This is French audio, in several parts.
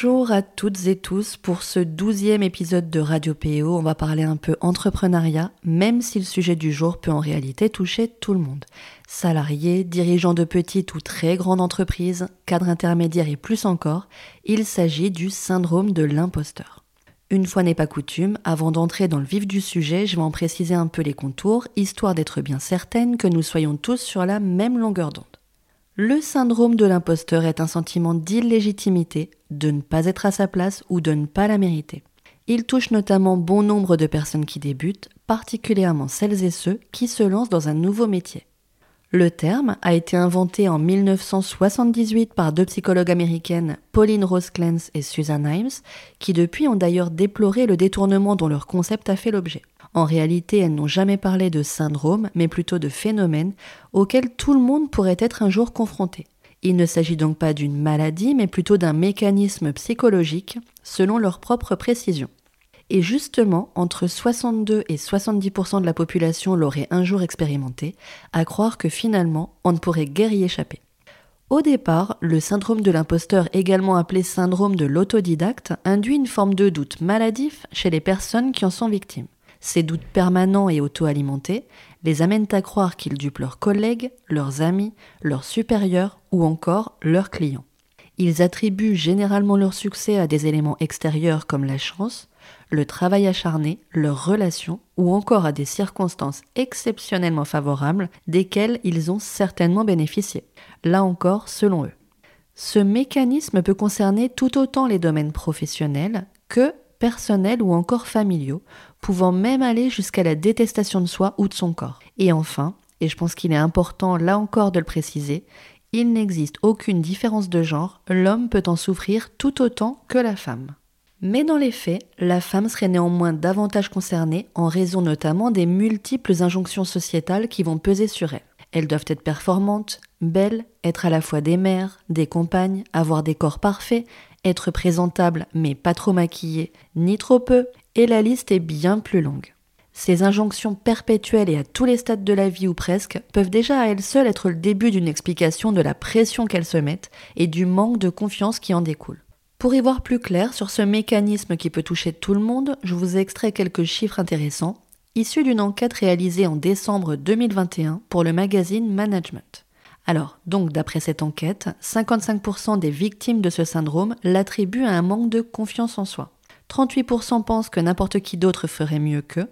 Bonjour à toutes et tous pour ce douzième épisode de Radio PO. On va parler un peu entrepreneuriat, même si le sujet du jour peut en réalité toucher tout le monde. Salariés, dirigeants de petites ou très grandes entreprises, cadres intermédiaires et plus encore, il s'agit du syndrome de l'imposteur. Une fois n'est pas coutume, avant d'entrer dans le vif du sujet, je vais en préciser un peu les contours, histoire d'être bien certaine que nous soyons tous sur la même longueur d'onde. Le syndrome de l'imposteur est un sentiment d'illégitimité, de ne pas être à sa place ou de ne pas la mériter. Il touche notamment bon nombre de personnes qui débutent, particulièrement celles et ceux qui se lancent dans un nouveau métier. Le terme a été inventé en 1978 par deux psychologues américaines, Pauline Rose Clance et Susan Himes, qui depuis ont d'ailleurs déploré le détournement dont leur concept a fait l'objet. En réalité, elles n'ont jamais parlé de syndrome, mais plutôt de phénomène auquel tout le monde pourrait être un jour confronté. Il ne s'agit donc pas d'une maladie, mais plutôt d'un mécanisme psychologique, selon leur propre précision. Et justement, entre 62 et 70% de la population l'aurait un jour expérimenté, à croire que finalement, on ne pourrait guère y échapper. Au départ, le syndrome de l'imposteur, également appelé syndrome de l'autodidacte, induit une forme de doute maladif chez les personnes qui en sont victimes. Ces doutes permanents et auto-alimentés les amènent à croire qu'ils dupent leurs collègues, leurs amis, leurs supérieurs ou encore leurs clients. Ils attribuent généralement leur succès à des éléments extérieurs comme la chance, le travail acharné, leurs relations ou encore à des circonstances exceptionnellement favorables desquelles ils ont certainement bénéficié. Là encore, selon eux. Ce mécanisme peut concerner tout autant les domaines professionnels que personnels ou encore familiaux, pouvant même aller jusqu'à la détestation de soi ou de son corps. Et enfin, et je pense qu'il est important là encore de le préciser, il n'existe aucune différence de genre, l'homme peut en souffrir tout autant que la femme. Mais dans les faits, la femme serait néanmoins davantage concernée en raison notamment des multiples injonctions sociétales qui vont peser sur elle. Elles doivent être performantes, belles, être à la fois des mères, des compagnes, avoir des corps parfaits, être présentables mais pas trop maquillées, ni trop peu, et la liste est bien plus longue. Ces injonctions perpétuelles et à tous les stades de la vie ou presque peuvent déjà à elles seules être le début d'une explication de la pression qu'elles se mettent et du manque de confiance qui en découle. Pour y voir plus clair sur ce mécanisme qui peut toucher tout le monde, je vous ai quelques chiffres intéressants, issus d'une enquête réalisée en décembre 2021 pour le magazine Management. Alors, donc d'après cette enquête, 55% des victimes de ce syndrome l'attribuent à un manque de confiance en soi. 38% pensent que n'importe qui d'autre ferait mieux qu'eux.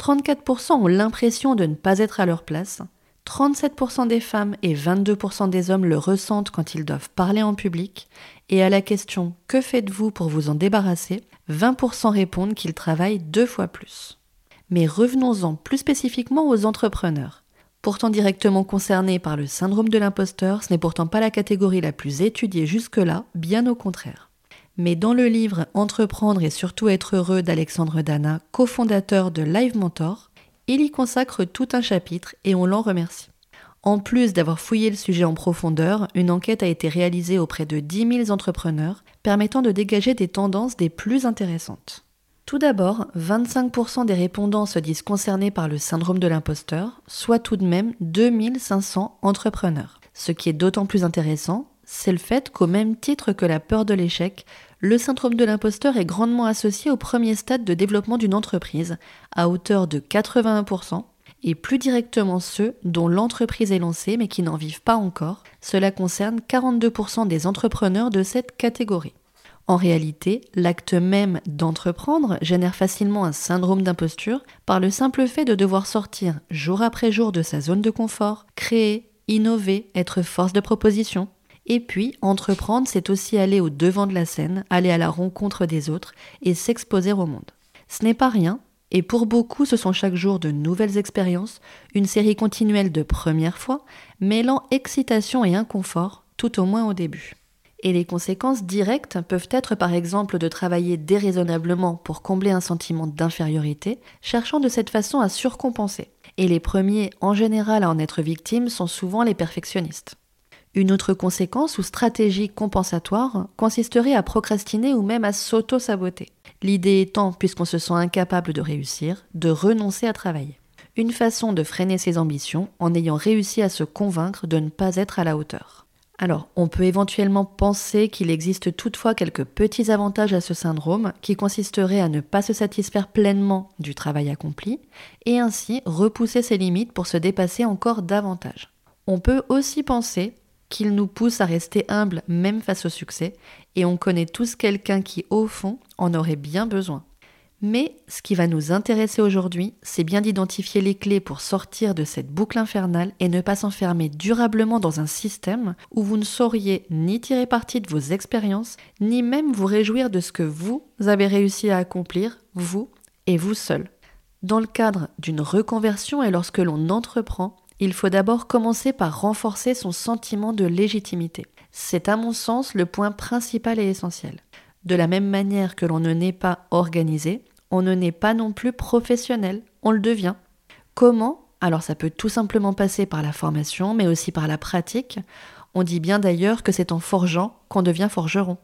34% ont l'impression de ne pas être à leur place. 37% des femmes et 22% des hommes le ressentent quand ils doivent parler en public. Et à la question Que faites-vous pour vous en débarrasser? 20% répondent qu'ils travaillent deux fois plus. Mais revenons-en plus spécifiquement aux entrepreneurs. Pourtant directement concernés par le syndrome de l'imposteur, ce n'est pourtant pas la catégorie la plus étudiée jusque-là, bien au contraire. Mais dans le livre Entreprendre et surtout être heureux d'Alexandre Dana, cofondateur de Live Mentor, il y consacre tout un chapitre et on l'en remercie. En plus d'avoir fouillé le sujet en profondeur, une enquête a été réalisée auprès de 10 000 entrepreneurs permettant de dégager des tendances des plus intéressantes. Tout d'abord, 25% des répondants se disent concernés par le syndrome de l'imposteur, soit tout de même 2500 entrepreneurs. Ce qui est d'autant plus intéressant, c'est le fait qu'au même titre que la peur de l'échec, le syndrome de l'imposteur est grandement associé au premier stade de développement d'une entreprise, à hauteur de 81%, et plus directement ceux dont l'entreprise est lancée mais qui n'en vivent pas encore. Cela concerne 42% des entrepreneurs de cette catégorie. En réalité, l'acte même d'entreprendre génère facilement un syndrome d'imposture par le simple fait de devoir sortir jour après jour de sa zone de confort, créer, innover, être force de proposition, et puis, entreprendre, c'est aussi aller au devant de la scène, aller à la rencontre des autres et s'exposer au monde. Ce n'est pas rien, et pour beaucoup, ce sont chaque jour de nouvelles expériences, une série continuelle de premières fois, mêlant excitation et inconfort, tout au moins au début. Et les conséquences directes peuvent être par exemple de travailler déraisonnablement pour combler un sentiment d'infériorité, cherchant de cette façon à surcompenser. Et les premiers, en général, à en être victimes sont souvent les perfectionnistes. Une autre conséquence ou stratégie compensatoire consisterait à procrastiner ou même à s'auto-saboter. L'idée étant, puisqu'on se sent incapable de réussir, de renoncer à travailler. Une façon de freiner ses ambitions en ayant réussi à se convaincre de ne pas être à la hauteur. Alors, on peut éventuellement penser qu'il existe toutefois quelques petits avantages à ce syndrome qui consisteraient à ne pas se satisfaire pleinement du travail accompli et ainsi repousser ses limites pour se dépasser encore davantage. On peut aussi penser qu'il nous pousse à rester humble même face au succès et on connaît tous quelqu'un qui, au fond, en aurait bien besoin. Mais ce qui va nous intéresser aujourd'hui, c'est bien d'identifier les clés pour sortir de cette boucle infernale et ne pas s'enfermer durablement dans un système où vous ne sauriez ni tirer parti de vos expériences, ni même vous réjouir de ce que vous avez réussi à accomplir, vous et vous seul. Dans le cadre d'une reconversion et lorsque l'on entreprend, il faut d'abord commencer par renforcer son sentiment de légitimité. C'est à mon sens le point principal et essentiel. De la même manière que l'on ne naît pas organisé, on ne naît pas non plus professionnel, on le devient. Comment? Alors ça peut tout simplement passer par la formation, mais aussi par la pratique. On dit bien d'ailleurs que c'est en forgeant qu'on devient forgeron.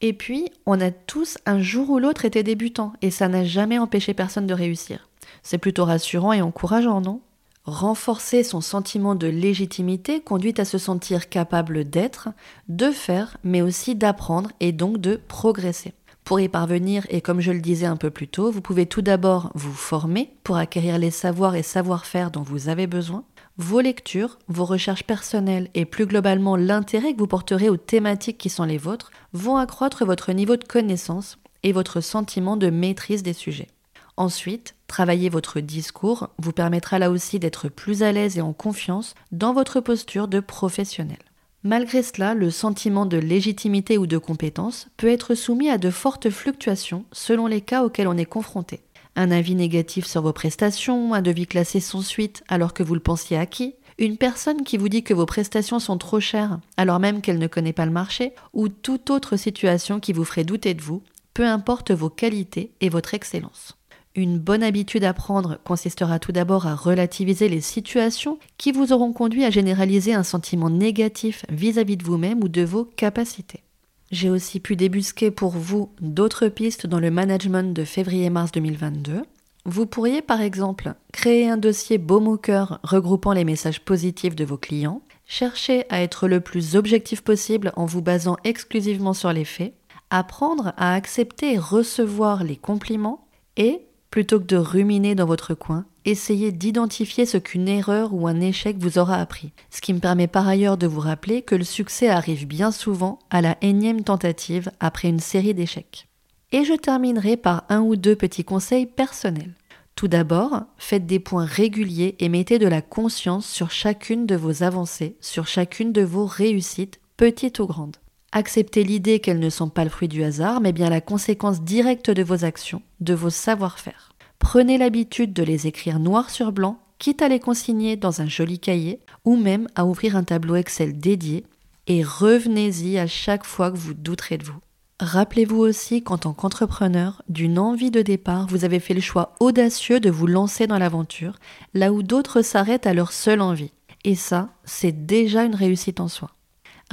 Et puis, on a tous un jour ou l'autre été débutants, et ça n'a jamais empêché personne de réussir. C'est plutôt rassurant et encourageant, non? Renforcer son sentiment de légitimité conduit à se sentir capable d'être, de faire, mais aussi d'apprendre et donc de progresser. Pour y parvenir, et comme je le disais un peu plus tôt, vous pouvez tout d'abord vous former pour acquérir les savoirs et savoir-faire dont vous avez besoin. Vos lectures, vos recherches personnelles et plus globalement l'intérêt que vous porterez aux thématiques qui sont les vôtres vont accroître votre niveau de connaissance et votre sentiment de maîtrise des sujets. Ensuite, travailler votre discours vous permettra là aussi d'être plus à l'aise et en confiance dans votre posture de professionnel. Malgré cela, le sentiment de légitimité ou de compétence peut être soumis à de fortes fluctuations selon les cas auxquels on est confronté. Un avis négatif sur vos prestations, un devis classé sans suite alors que vous le pensiez acquis, une personne qui vous dit que vos prestations sont trop chères alors même qu'elle ne connaît pas le marché, ou toute autre situation qui vous ferait douter de vous, peu importe vos qualités et votre excellence. Une bonne habitude à prendre consistera tout d'abord à relativiser les situations qui vous auront conduit à généraliser un sentiment négatif vis-à-vis de vous-même ou de vos capacités. J'ai aussi pu débusquer pour vous d'autres pistes dans le management de février-mars 2022. Vous pourriez par exemple créer un dossier baume au cœur regroupant les messages positifs de vos clients, chercher à être le plus objectif possible en vous basant exclusivement sur les faits, apprendre à accepter et recevoir les compliments et Plutôt que de ruminer dans votre coin, essayez d'identifier ce qu'une erreur ou un échec vous aura appris. Ce qui me permet par ailleurs de vous rappeler que le succès arrive bien souvent à la énième tentative après une série d'échecs. Et je terminerai par un ou deux petits conseils personnels. Tout d'abord, faites des points réguliers et mettez de la conscience sur chacune de vos avancées, sur chacune de vos réussites, petites ou grandes. Acceptez l'idée qu'elles ne sont pas le fruit du hasard, mais bien la conséquence directe de vos actions, de vos savoir-faire. Prenez l'habitude de les écrire noir sur blanc, quitte à les consigner dans un joli cahier, ou même à ouvrir un tableau Excel dédié, et revenez-y à chaque fois que vous douterez de vous. Rappelez-vous aussi qu'en tant qu'entrepreneur, d'une envie de départ, vous avez fait le choix audacieux de vous lancer dans l'aventure, là où d'autres s'arrêtent à leur seule envie. Et ça, c'est déjà une réussite en soi.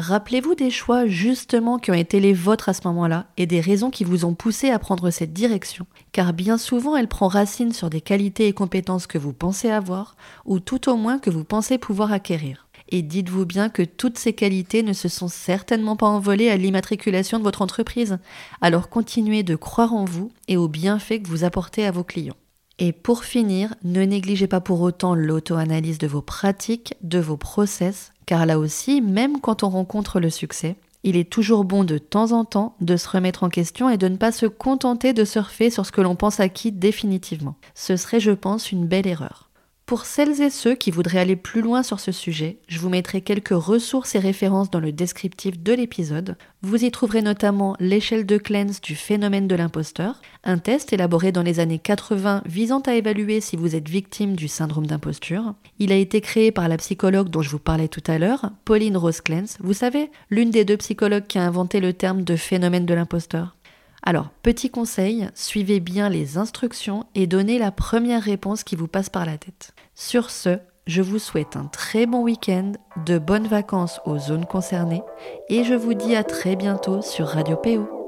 Rappelez-vous des choix justement qui ont été les vôtres à ce moment-là et des raisons qui vous ont poussé à prendre cette direction, car bien souvent elle prend racine sur des qualités et compétences que vous pensez avoir ou tout au moins que vous pensez pouvoir acquérir. Et dites-vous bien que toutes ces qualités ne se sont certainement pas envolées à l'immatriculation de votre entreprise. Alors continuez de croire en vous et aux bienfaits que vous apportez à vos clients. Et pour finir, ne négligez pas pour autant l'auto-analyse de vos pratiques, de vos process, car là aussi, même quand on rencontre le succès, il est toujours bon de temps en temps de se remettre en question et de ne pas se contenter de surfer sur ce que l'on pense acquis définitivement. Ce serait, je pense, une belle erreur. Pour celles et ceux qui voudraient aller plus loin sur ce sujet, je vous mettrai quelques ressources et références dans le descriptif de l'épisode. Vous y trouverez notamment l'échelle de Clens du phénomène de l'imposteur, un test élaboré dans les années 80 visant à évaluer si vous êtes victime du syndrome d'imposture. Il a été créé par la psychologue dont je vous parlais tout à l'heure, Pauline Rose Clens, vous savez, l'une des deux psychologues qui a inventé le terme de phénomène de l'imposteur. Alors, petit conseil, suivez bien les instructions et donnez la première réponse qui vous passe par la tête. Sur ce, je vous souhaite un très bon week-end, de bonnes vacances aux zones concernées et je vous dis à très bientôt sur Radio PO.